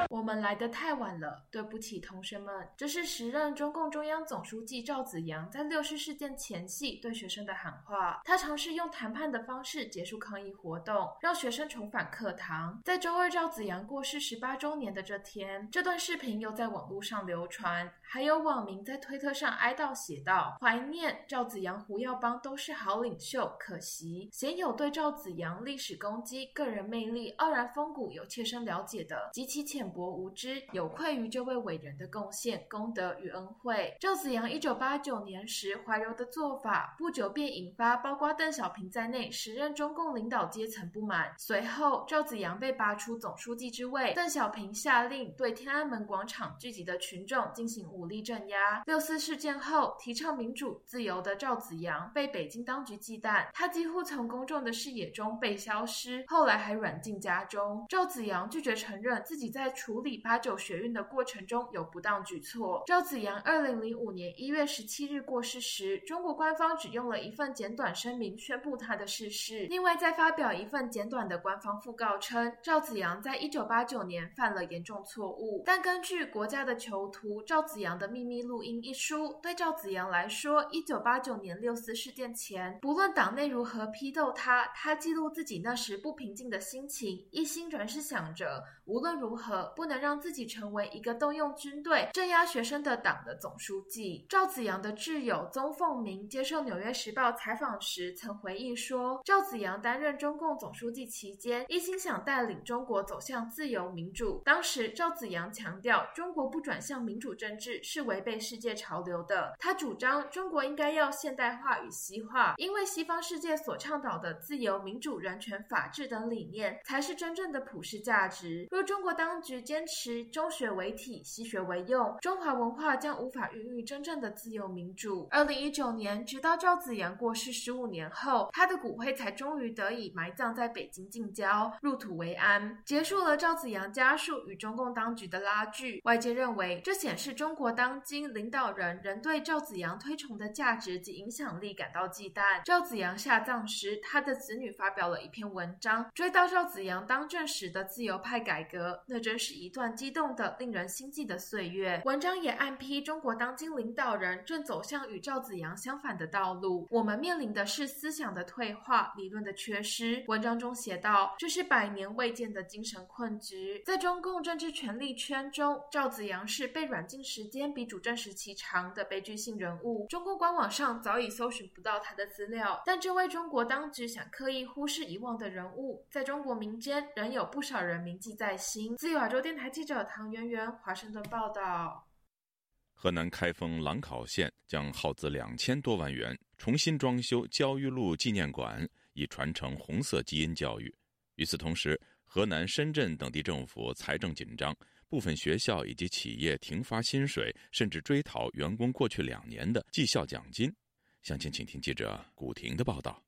我们来的太晚了，对不起，同学们。这是时任中共中央总书记赵紫阳在六四事件前夕对学生的喊话。他尝试用谈判的方式结束抗议活动，让学生重返课堂。在周二赵紫阳过世十八周年的这天，这段视频又在网络上流传。还有网民在推特上哀悼写道：“怀念赵紫阳、胡耀邦都是好领袖，可惜鲜有对赵紫阳历史功绩、个人魅力傲然风骨有切身了解的，极其浅薄无知，有愧于这位伟人的贡献、功德与恩惠。”赵紫阳一九八九年时怀柔的做法，不久便引发包括邓小平在内时任中共领导阶层不满。随后，赵紫阳被拔出总书记之位，邓小平下令对天安门广场聚集的群众进行武力镇压。六四事件后，提倡民主自由的赵紫阳被北京当局忌惮，他几乎从公众的视野中被消失。后来还软禁家中。赵子阳拒绝承认自己在处理八九学运的过程中有不当举措。赵子阳二零零五年一月十七日过世时，中国官方只用了一份简短声明宣布他的逝世。另外，再发表一份简短的官方讣告称，赵子阳在一九八九年犯了严重错误。但根据国家的囚徒赵子阳。的秘密录音一书，对赵子阳来说，一九八九年六四事件前，不论党内如何批斗他，他记录自己那时不平静的心情，一心仍是想着，无论如何不能让自己成为一个动用军队镇压学生的党的总书记。赵子阳的挚友宗凤鸣接受《纽约时报》采访时曾回忆说，赵子阳担任中共总书记期间，一心想带领中国走向自由民主。当时赵子阳强调，中国不转向民主政治。是违背世界潮流的。他主张中国应该要现代化与西化，因为西方世界所倡导的自由民主。人权、法治等理念，才是真正的普世价值。中国当局坚持中学为体、西学为用，中华文化将无法孕育真正的自由民主。二零一九年，直到赵子阳过世十五年后，他的骨灰才终于得以埋葬在北京近郊，入土为安，结束了赵子阳家属与中共当局的拉锯。外界认为，这显示中国当今领导人仍对赵子阳推崇的价值及影响力感到忌惮。赵子阳下葬时，他的子女发表了一篇文章，追悼赵子阳当政时的自由派改改革，那真是一段激动的、令人心悸的岁月。文章也暗批中国当今领导人正走向与赵子阳相反的道路，我们面临的是思想的退化、理论的缺失。文章中写道：“这是百年未见的精神困局，在中共政治权力圈中，赵子阳是被软禁时间比主政时期长的悲剧性人物。中共官网上早已搜寻不到他的资料，但这位中国当局想刻意忽视遗忘的人物，在中国民间仍有不少人铭记在心。”自由亚洲电台记者唐媛媛，华盛顿报道。河南开封兰考县将耗资两千多万元重新装修焦裕禄纪念馆，以传承红色基因教育。与此同时，河南、深圳等地政府财政紧张，部分学校以及企业停发薪水，甚至追讨员工过去两年的绩效奖金。详情，请听记者古婷的报道。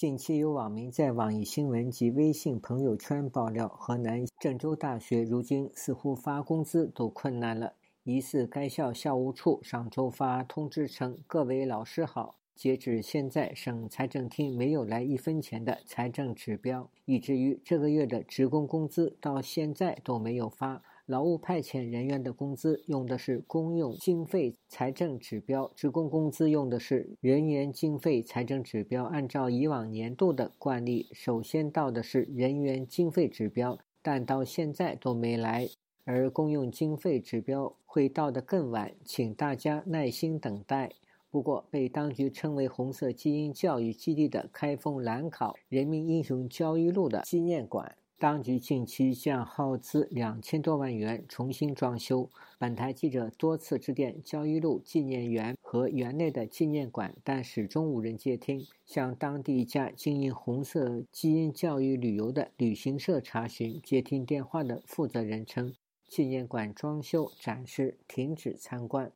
近期有网民在网易新闻及微信朋友圈爆料，河南郑州大学如今似乎发工资都困难了。疑似该校校务处上周发通知称：“各位老师好，截止现在，省财政厅没有来一分钱的财政指标，以至于这个月的职工工资到现在都没有发。劳务派遣人员的工资用的是公用经费财政指标，职工工资用的是人员经费财政指标。按照以往年度的惯例，首先到的是人员经费指标，但到现在都没来。”而公用经费指标会到得更晚，请大家耐心等待。不过，被当局称为“红色基因教育基地”的开封兰考人民英雄焦裕禄的纪念馆。当局近期将耗资两千多万元重新装修。本台记者多次致电焦裕禄纪念园和园内的纪念馆，但始终无人接听。向当地一家经营红色基因教育旅游的旅行社查询，接听电话的负责人称，纪念馆装修展示停止参观，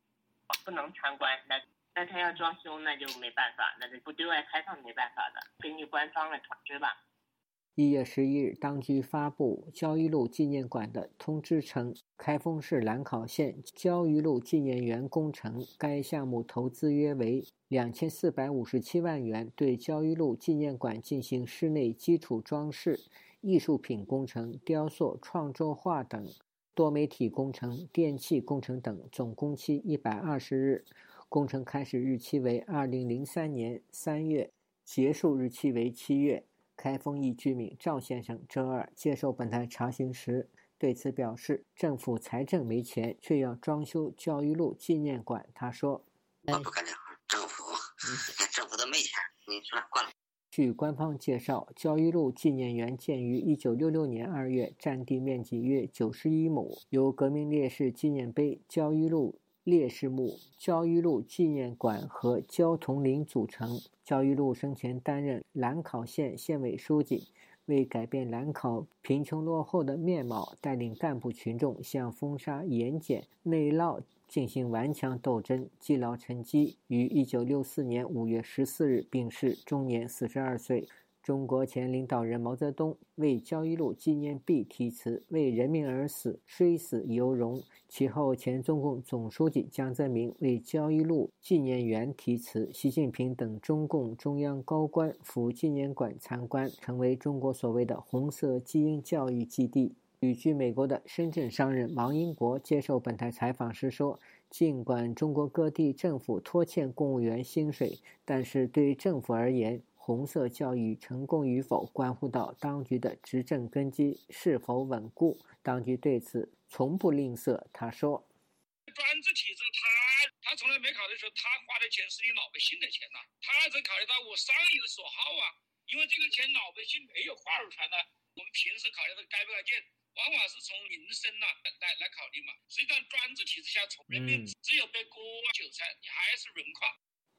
不能参观。那那他要装修，那就没办法，那就不对外开放，没办法的，根据官方的通知吧。一月十一日，当局发布焦裕禄纪念馆的通知称，开封市兰考县焦裕禄纪念园工程，该项目投资约为两千四百五十七万元，对焦裕禄纪念馆进行室内基础装饰、艺术品工程、雕塑、创作画等多媒体工程、电气工程等，总工期一百二十日，工程开始日期为二零零三年三月，结束日期为七月。开封一居民赵先生周二接受本台查询时，对此表示：“政府财政没钱，却要装修教育路纪念馆。”他说：“我不干这政府，政府都没钱，你说惯了。”据官方介绍，焦裕禄纪念园建于1966年2月，占地面积约91亩，由革命烈士纪念碑、焦裕禄烈士墓、焦裕禄纪念馆和焦桐林组成。焦裕禄生前担任兰考县县委书记，为改变兰考贫穷落后的面貌，带领干部群众向封杀盐碱、内涝进行顽强斗争，积劳成疾，于1964年5月14日病逝，终年42岁。中国前领导人毛泽东为焦裕禄纪念碑题词：“为人民而死，虽死犹荣。”其后，前中共总书记江泽民为焦裕禄纪念园题词，习近平等中共中央高官赴纪念馆参观，成为中国所谓的“红色基因教育基地”。旅居美国的深圳商人王英国接受本台采访时说：“尽管中国各地政府拖欠公务员薪水，但是对政府而言，”红色教育成功与否，关乎到当局的执政根基是否稳固。当局对此从不吝啬。他说：“专制体制，他他从来没考虑说他花的钱是你老百姓的钱呐，他只考虑到我上一个所好啊。因为这个钱老百姓没有话语权呐。我们平时考虑的该不该建，往往是从民生呐来来考虑嘛。实际上，专制体制下，从人民只有被割韭菜，你还是人垮。”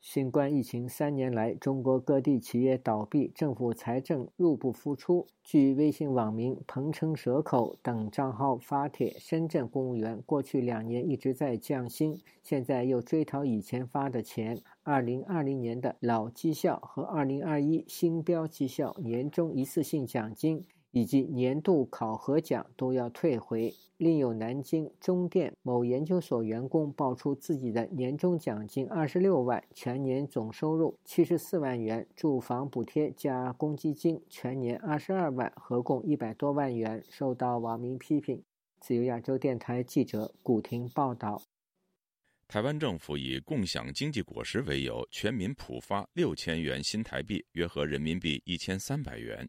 新冠疫情三年来，中国各地企业倒闭，政府财政入不敷出。据微信网民“鹏程蛇口”等账号发帖，深圳公务员过去两年一直在降薪，现在又追讨以前发的钱。二零二零年的老绩效和二零二一新标绩效年终一次性奖金。以及年度考核奖都要退回。另有南京中电某研究所员工爆出自己的年终奖金二十六万，全年总收入七十四万元，住房补贴加公积金全年二十二万，合共一百多万元，受到网民批评。自由亚洲电台记者古婷报道。台湾政府以共享经济果实为由，全民普发六千元新台币，约合人民币一千三百元。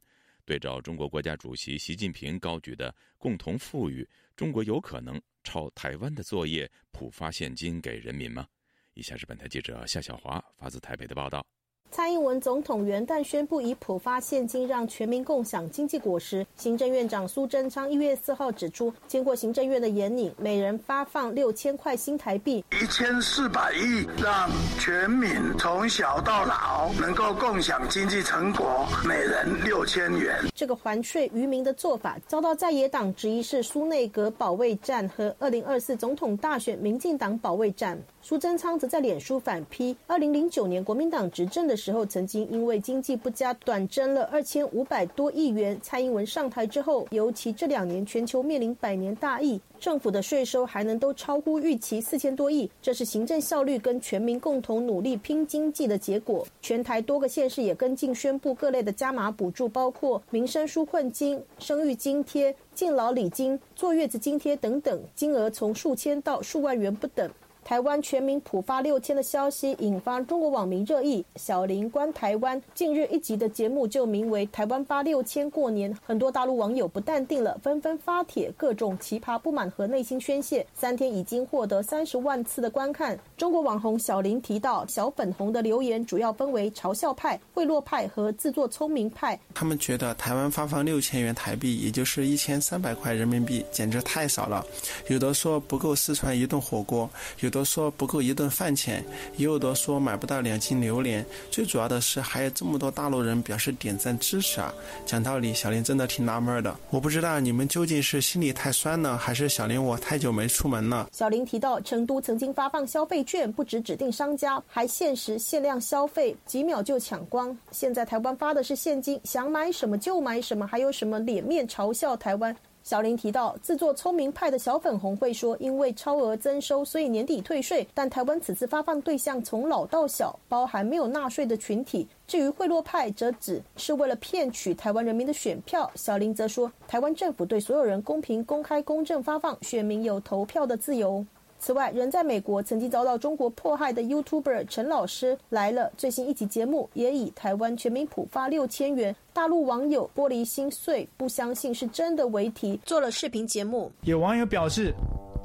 对照中国国家主席习近平高举的“共同富裕”，中国有可能抄台湾的作业，普发现金给人民吗？以下是本台记者夏小华发自台北的报道。蔡英文总统元旦宣布以普发现金让全民共享经济果实。行政院长苏贞昌一月四号指出，经过行政院的研拟，每人发放六千块新台币，一千四百亿，让全民从小到老能够共享经济成果，每人六千元。这个还税于民的做法，遭到在野党质疑是苏内阁保卫战和二零二四总统大选民进党保卫战。苏贞昌则在脸书反批，二零零九年国民党执政的时候，曾经因为经济不佳短征了二千五百多亿元。蔡英文上台之后，尤其这两年全球面临百年大疫，政府的税收还能都超乎预期四千多亿，这是行政效率跟全民共同努力拼经济的结果。全台多个县市也跟进宣布各类的加码补助，包括民生纾困金、生育津贴、敬老礼金、坐月子津贴等等，金额从数千到数万元不等。台湾全民普发六千的消息引发中国网民热议。小林观台湾近日一集的节目就名为《台湾发六千过年》，很多大陆网友不淡定了，纷纷发帖各种奇葩不满和内心宣泄。三天已经获得三十万次的观看。中国网红小林提到，小粉红的留言主要分为嘲笑派、贿赂派和自作聪明派。他们觉得台湾发放六千元台币，也就是一千三百块人民币，简直太少了。有的说不够四川一顿火锅，有的。都说不够一顿饭钱，也有的说买不到两斤榴莲。最主要的是，还有这么多大陆人表示点赞支持啊！讲道理，小林真的挺纳闷的。我不知道你们究竟是心里太酸呢，还是小林我太久没出门了。小林提到，成都曾经发放消费券，不止指定商家，还限时限量消费，几秒就抢光。现在台湾发的是现金，想买什么就买什么，还有什么脸面嘲笑台湾？小林提到，自作聪明派的小粉红会说，因为超额增收，所以年底退税。但台湾此次发放对象从老到小，包含没有纳税的群体。至于贿赂派，则指是为了骗取台湾人民的选票。小林则说，台湾政府对所有人公平、公开、公正发放，选民有投票的自由。此外，人在美国曾经遭到中国迫害的 YouTuber 陈老师来了最新一集节目，也以台湾全民普发六千元，大陆网友玻璃心碎，不相信是真的为题，做了视频节目。有网友表示。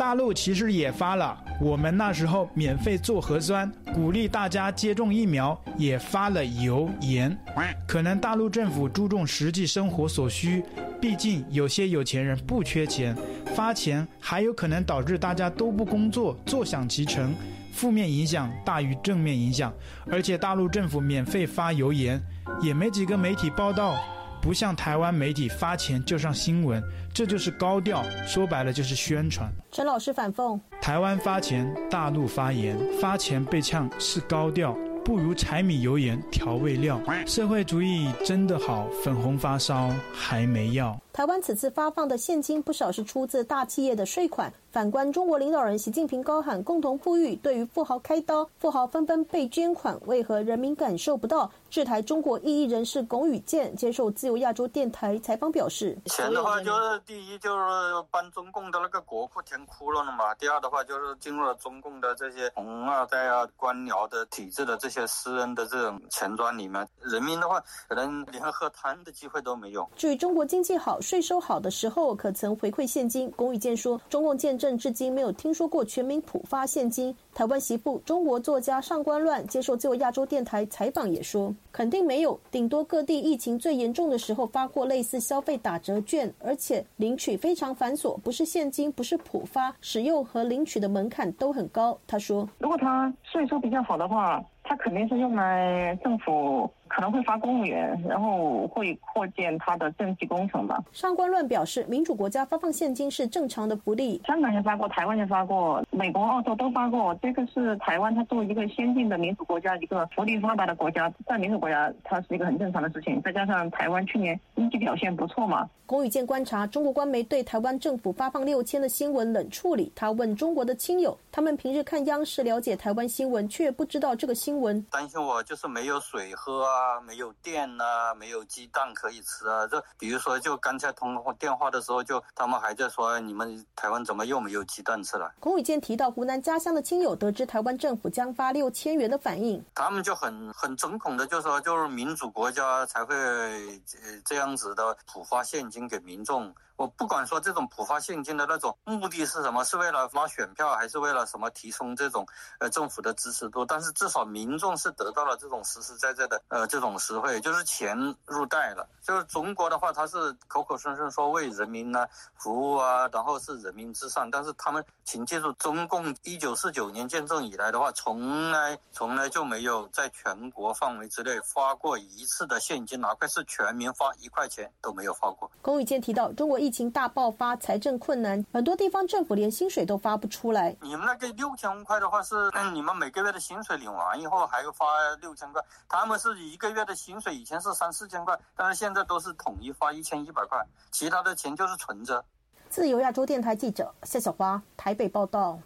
大陆其实也发了，我们那时候免费做核酸，鼓励大家接种疫苗，也发了油盐。可能大陆政府注重实际生活所需，毕竟有些有钱人不缺钱，发钱还有可能导致大家都不工作，坐享其成，负面影响大于正面影响。而且大陆政府免费发油盐，也没几个媒体报道。不像台湾媒体发钱就上新闻，这就是高调，说白了就是宣传。陈老师反讽：台湾发钱，大陆发言，发钱被呛是高调。不如柴米油盐调味料，社会主义真的好，粉红发烧还没药。台湾此次发放的现金不少是出自大企业的税款。反观中国领导人习近平高喊共同富裕，对于富豪开刀，富豪纷纷被捐款，为何人民感受不到？制台中国异议人士龚宇健接受自由亚洲电台采访表示：钱的话，就是第一就是帮中共的那个国库填窟窿了嘛，第二的话就是进入了中共的这些红二代啊、官僚的体制的这些私人的这种钱庄里面，人民的话可能连喝汤的机会都没有。至于中国经济好。税收好的时候，可曾回馈现金？龚宇健说，中共建政至今没有听说过全民普发现金。台湾媳妇、中国作家上官乱接受自由亚洲电台采访也说，肯定没有，顶多各地疫情最严重的时候发过类似消费打折券，而且领取非常繁琐，不是现金，不是普发，使用和领取的门槛都很高。他说，如果他税收比较好的话。它肯定是用来政府可能会发公务员，然后会扩建它的政绩工程吧。上官论表示，民主国家发放现金是正常的福利。香港也发过，台湾也发过，美国、澳洲都发过。这个是台湾，它作为一个先进的民主国家，一个福利发达的国家，在民主国家，它是一个很正常的事情。再加上台湾去年经济表现不错嘛。龚宇健观察，中国官媒对台湾政府发放六千的新闻冷处理。他问中国的亲友，他们平日看央视了解台湾新闻，却不知道这个新闻。担心我就是没有水喝啊，没有电啊，没有鸡蛋可以吃啊。这比如说，就刚才通电话的时候，就他们还在说你们台湾怎么又没有鸡蛋吃了。龚宇健提到湖南家乡的亲友得知台湾政府将发六千元的反应，他们就很很惊恐的就说，就是民主国家才会呃这样子的普发现金给民众。我不管说这种普发现金的那种目的是什么，是为了拉选票，还是为了什么提升这种呃政府的支持度？但是至少民众是得到了这种实实在在的呃这种实惠，就是钱入袋了。就是中国的话，他是口口声声说为人民呢服务啊，然后是人民至上，但是他们请记住，中共一九四九年建政以来的话，从来从来就没有在全国范围之内发过一次的现金，哪怕是全民发一块钱都没有发过。龚宇健提到，中国疫情大爆发，财政困难，很多地方政府连薪水都发不出来。你们那个六千块的话是，你们每个月的薪水领完以后还要发六千块。他们是一个月的薪水以前是三四千块，但是现在都是统一发一千一百块，其他的钱就是存着。自由亚洲电台记者夏小花台北报道。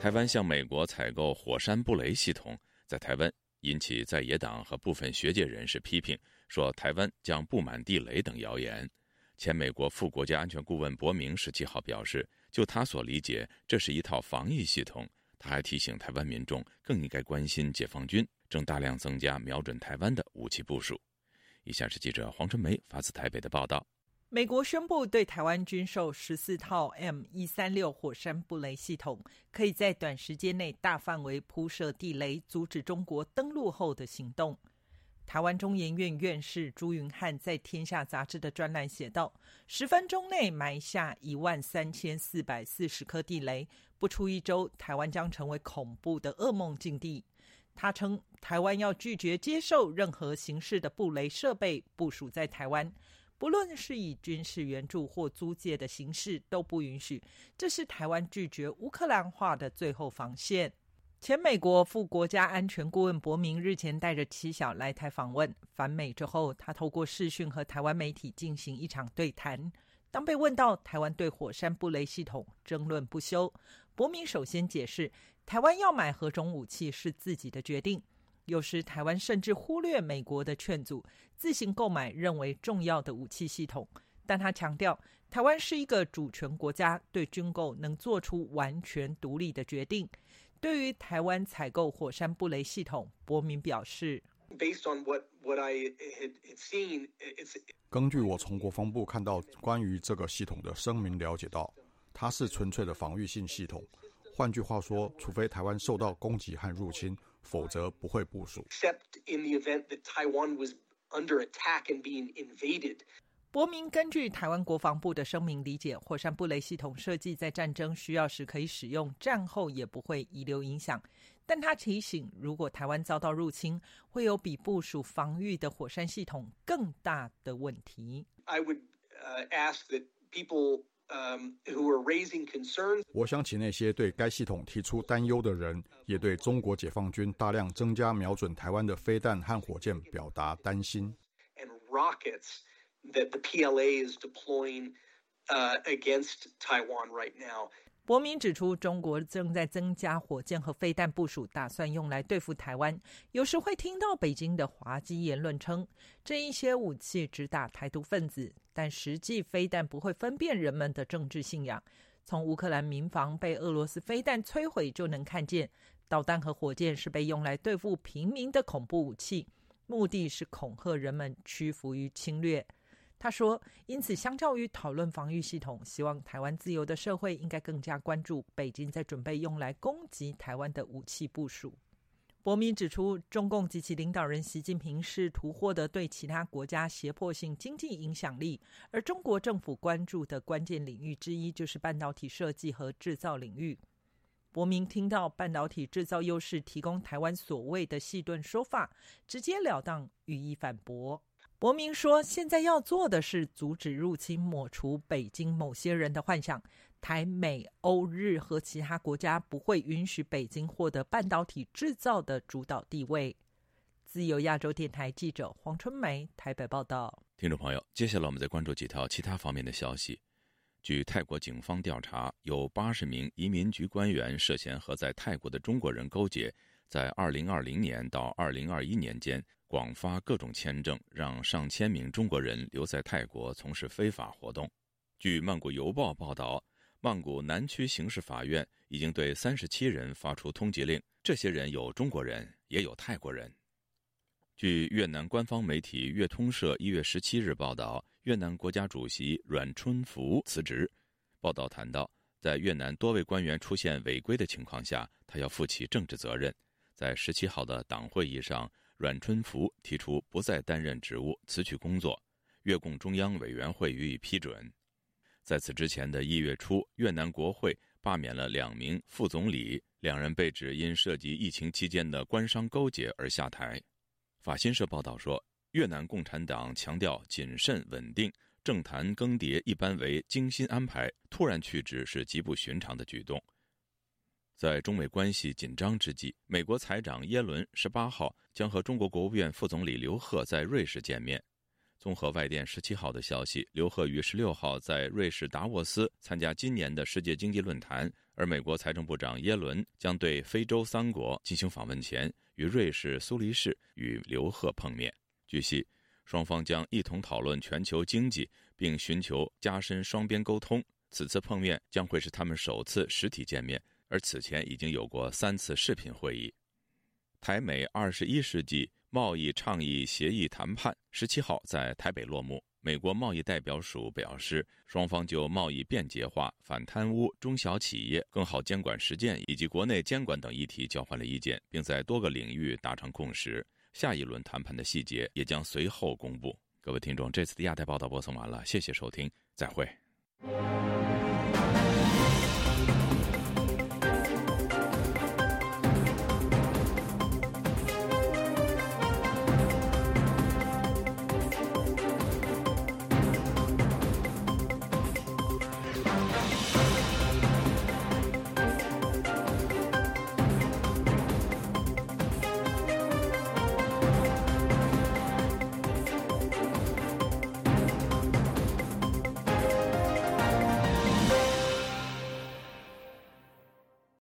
台湾向美国采购火山布雷系统，在台湾引起在野党和部分学界人士批评。说台湾将布满地雷等谣言，前美国副国家安全顾问伯明十七号表示，就他所理解，这是一套防御系统。他还提醒台湾民众更应该关心解放军正大量增加瞄准台湾的武器部署。以下是记者黄春梅发自台北的报道：美国宣布对台湾军售十四套 M 一三六火山布雷系统，可以在短时间内大范围铺设地雷，阻止中国登陆后的行动。台湾中研院院士朱云汉在《天下》杂志的专栏写道：“十分钟内埋下一万三千四百四十颗地雷，不出一周，台湾将成为恐怖的噩梦境地。”他称，台湾要拒绝接受任何形式的布雷设备部署在台湾，不论是以军事援助或租借的形式都不允许。这是台湾拒绝乌克兰化的最后防线。前美国副国家安全顾问伯明日前带着妻小来台访问，返美之后，他透过视讯和台湾媒体进行一场对谈。当被问到台湾对火山布雷系统争论不休，伯明首先解释，台湾要买何种武器是自己的决定，有时台湾甚至忽略美国的劝阻，自行购买认为重要的武器系统。但他强调，台湾是一个主权国家，对军购能做出完全独立的决定。对于台湾采购火山布雷系统，伯明表示：“根据我从国防部看到关于这个系统的声明了解到，它是纯粹的防御性系统。换句话说，除非台湾受到攻击和入侵，否则不会部署。”伯明根据台湾国防部的声明理解，火山布雷系统设计在战争需要时可以使用，战后也不会遗留影响。但他提醒，如果台湾遭到入侵，会有比部署防御的火山系统更大的问题。I would ask that people who are raising concerns。我想起那些对该系统提出担忧的人，也对中国解放军大量增加瞄准台湾的飞弹和火箭表达担心。And rockets. That the PLA is deploying against Taiwan right now. 伯明指出，中国正在增加火箭和飞弹部署，打算用来对付台湾。有时会听到北京的滑稽言论称，这一些武器只打台独分子，但实际飞弹不会分辨人们的政治信仰。从乌克兰民房被俄罗斯飞弹摧毁就能看见，导弹和火箭是被用来对付平民的恐怖武器，目的是恐吓人们屈服于侵略。他说：“因此，相较于讨论防御系统，希望台湾自由的社会应该更加关注北京在准备用来攻击台湾的武器部署。”伯明指出，中共及其领导人习近平试图获得对其他国家胁迫性经济影响力，而中国政府关注的关键领域之一就是半导体设计和制造领域。伯明听到半导体制造优势提供台湾所谓的细盾说法，直截了当予以反驳。伯明说：“现在要做的是阻止入侵，抹除北京某些人的幻想。台、美、欧、日和其他国家不会允许北京获得半导体制造的主导地位。”自由亚洲电台记者黄春梅台北报道。听众朋友，接下来我们再关注几条其他方面的消息。据泰国警方调查，有八十名移民局官员涉嫌和在泰国的中国人勾结，在二零二零年到二零二一年间。广发各种签证，让上千名中国人留在泰国从事非法活动。据《曼谷邮报》报道，曼谷南区刑事法院已经对三十七人发出通缉令，这些人有中国人，也有泰国人。据越南官方媒体越通社一月十七日报道，越南国家主席阮春福辞职。报道谈到，在越南多位官员出现违规的情况下，他要负起政治责任。在十七号的党会议上。阮春福提出不再担任职务，辞去工作，越共中央委员会予以批准。在此之前的一月初，越南国会罢免了两名副总理，两人被指因涉及疫情期间的官商勾结而下台。法新社报道说，越南共产党强调谨慎稳定，政坛更迭一般为精心安排，突然去职是极不寻常的举动。在中美关系紧张之际，美国财长耶伦十八号将和中国国务院副总理刘鹤在瑞士见面。综合外电十七号的消息，刘鹤于十六号在瑞士达沃斯参加今年的世界经济论坛，而美国财政部长耶伦将对非洲三国进行访问前，于瑞士苏黎世与刘鹤碰面。据悉，双方将一同讨论全球经济，并寻求加深双边沟通。此次碰面将会是他们首次实体见面。而此前已经有过三次视频会议。台美二十一世纪贸易倡议协议谈判十七号在台北落幕。美国贸易代表署表示，双方就贸易便捷化、反贪污、中小企业更好监管实践以及国内监管等议题交换了意见，并在多个领域达成共识。下一轮谈判的细节也将随后公布。各位听众，这次的亚太报道播送完了，谢谢收听，再会。